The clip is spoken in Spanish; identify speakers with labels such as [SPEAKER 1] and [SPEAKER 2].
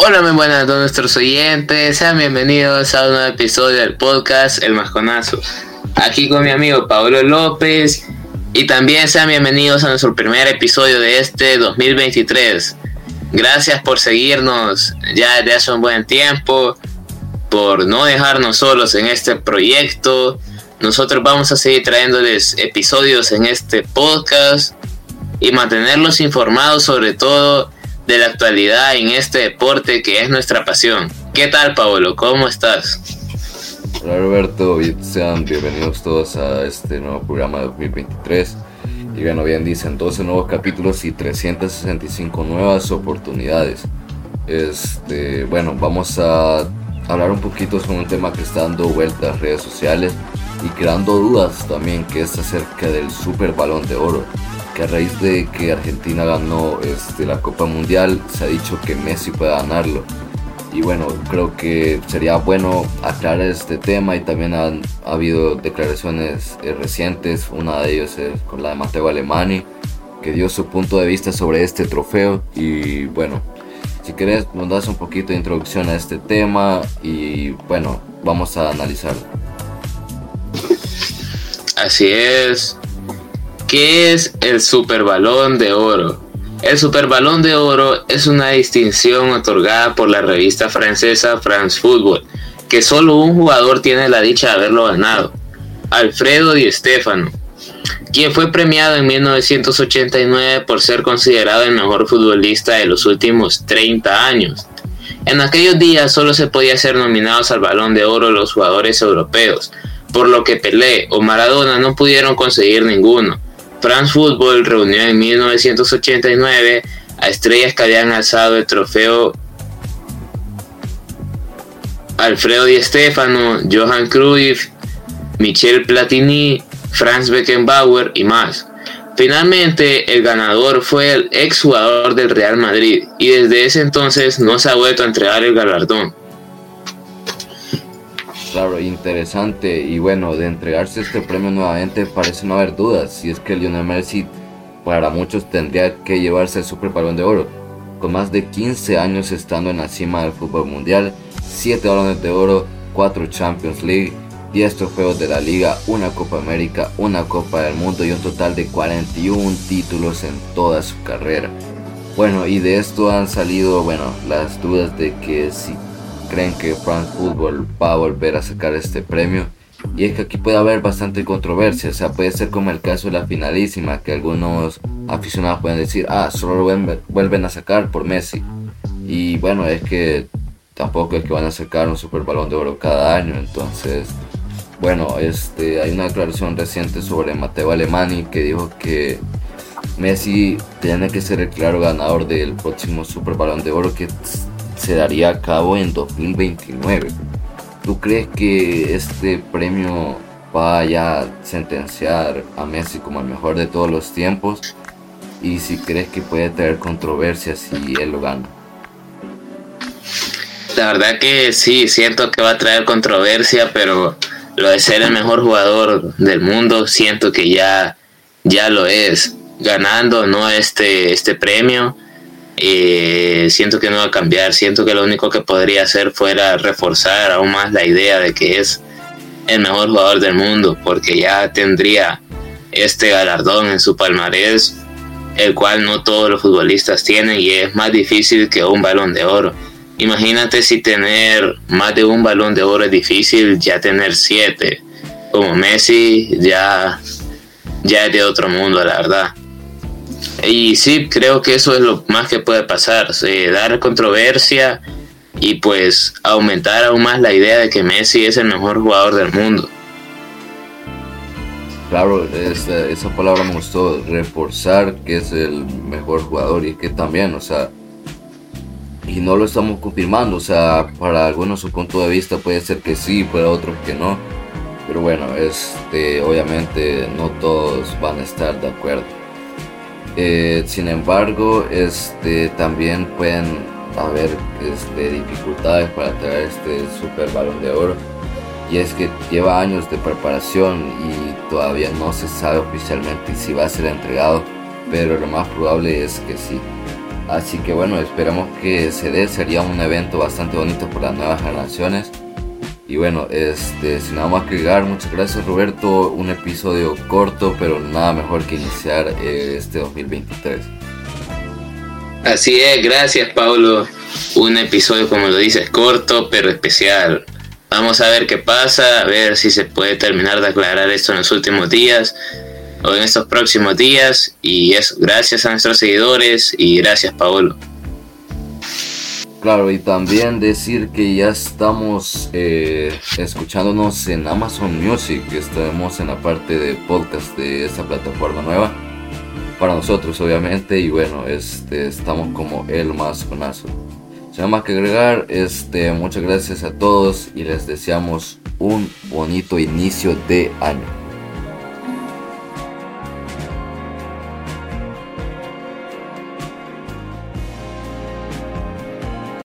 [SPEAKER 1] Hola, muy buenas a todos nuestros oyentes. Sean bienvenidos a un nuevo episodio del podcast El Masconazo. Aquí con mi amigo Pablo López. Y también sean bienvenidos a nuestro primer episodio de este 2023. Gracias por seguirnos ya desde hace un buen tiempo, por no dejarnos solos en este proyecto. Nosotros vamos a seguir trayéndoles episodios en este podcast y mantenerlos informados sobre todo de la actualidad en este deporte que es nuestra pasión. ¿Qué tal, Pablo? ¿Cómo estás?
[SPEAKER 2] Hola, Roberto. Sean bienvenidos todos a este nuevo programa de 2023. Y bueno, bien dicen, 12 nuevos capítulos y 365 nuevas oportunidades. Este, bueno, vamos a hablar un poquito sobre un tema que está dando vueltas las redes sociales y creando dudas también, que es acerca del Super Balón de Oro a raíz de que Argentina ganó este, la Copa Mundial, se ha dicho que Messi puede ganarlo. Y bueno, creo que sería bueno aclarar este tema y también han ha habido declaraciones eh, recientes, una de ellas es con la de Mateo Alemani, que dio su punto de vista sobre este trofeo. Y bueno, si querés nos das un poquito de introducción a este tema y bueno, vamos a analizarlo.
[SPEAKER 1] Así es, ¿Qué es el Super Balón de Oro? El Super Balón de Oro es una distinción otorgada por la revista francesa France Football, que solo un jugador tiene la dicha de haberlo ganado, Alfredo Di Stefano, quien fue premiado en 1989 por ser considerado el mejor futbolista de los últimos 30 años. En aquellos días solo se podía ser nominados al Balón de Oro los jugadores europeos, por lo que Pelé o Maradona no pudieron conseguir ninguno. France Football reunió en 1989 a estrellas que habían alzado el trofeo Alfredo Di Stefano, Johan Cruyff, Michel Platini, Franz Beckenbauer y más. Finalmente, el ganador fue el ex jugador del Real Madrid y desde ese entonces no se ha vuelto a entregar el galardón.
[SPEAKER 2] Claro, interesante. Y bueno, de entregarse este premio nuevamente parece no haber dudas. Si es que Lionel Messi para muchos tendría que llevarse el Super Balón de Oro. Con más de 15 años estando en la cima del fútbol mundial, 7 balones de oro, 4 Champions League, 10 trofeos de la liga, una Copa América, una Copa del Mundo y un total de 41 títulos en toda su carrera. Bueno, y de esto han salido, bueno, las dudas de que si creen que France Football va a volver a sacar este premio. Y es que aquí puede haber bastante controversia, o sea, puede ser como el caso de la finalísima, que algunos aficionados pueden decir, ah, solo lo vuelven a sacar por Messi. Y bueno, es que tampoco es que van a sacar un super balón de oro cada año, entonces, bueno, este, hay una declaración reciente sobre Mateo Alemani que dijo que Messi tiene que ser el claro ganador del próximo super balón de oro que se daría a cabo en 2029. ¿Tú crees que este premio vaya a sentenciar a Messi como el mejor de todos los tiempos? Y si crees que puede traer controversia si él lo gana.
[SPEAKER 1] La verdad que sí, siento que va a traer controversia, pero lo de ser el mejor jugador del mundo, siento que ya, ya lo es. Ganando no este, este premio, eh, siento que no va a cambiar, siento que lo único que podría hacer fuera reforzar aún más la idea de que es el mejor jugador del mundo, porque ya tendría este galardón en su palmarés, el cual no todos los futbolistas tienen y es más difícil que un balón de oro. Imagínate si tener más de un balón de oro es difícil, ya tener siete, como Messi, ya, ya es de otro mundo, la verdad. Y sí, creo que eso es lo más que puede pasar, dar controversia y pues aumentar aún más la idea de que Messi es el mejor jugador del mundo.
[SPEAKER 2] Claro, esa, palabra me gustó, reforzar que es el mejor jugador y que también, o sea, y no lo estamos confirmando, o sea, para algunos su punto de vista puede ser que sí, para otros que no, pero bueno, este, obviamente no todos van a estar de acuerdo. Eh, sin embargo, este, también pueden haber este, dificultades para traer este super balón de oro. Y es que lleva años de preparación y todavía no se sabe oficialmente si va a ser entregado, pero lo más probable es que sí. Así que bueno, esperamos que se dé, sería un evento bastante bonito por las nuevas generaciones. Y bueno, este, sin nada más que agregar, muchas gracias Roberto, un episodio corto, pero nada mejor que iniciar eh, este 2023.
[SPEAKER 1] Así es, gracias Pablo. Un episodio, como lo dices, corto, pero especial. Vamos a ver qué pasa, a ver si se puede terminar de aclarar esto en los últimos días o en estos próximos días. Y eso, gracias a nuestros seguidores y gracias Paolo.
[SPEAKER 2] Claro, y también decir que ya estamos eh, escuchándonos en Amazon Music, estamos en la parte de podcast de esta plataforma nueva. Para nosotros, obviamente, y bueno, este, estamos como el más conazo. Sin más que agregar, este, muchas gracias a todos y les deseamos un bonito inicio de año.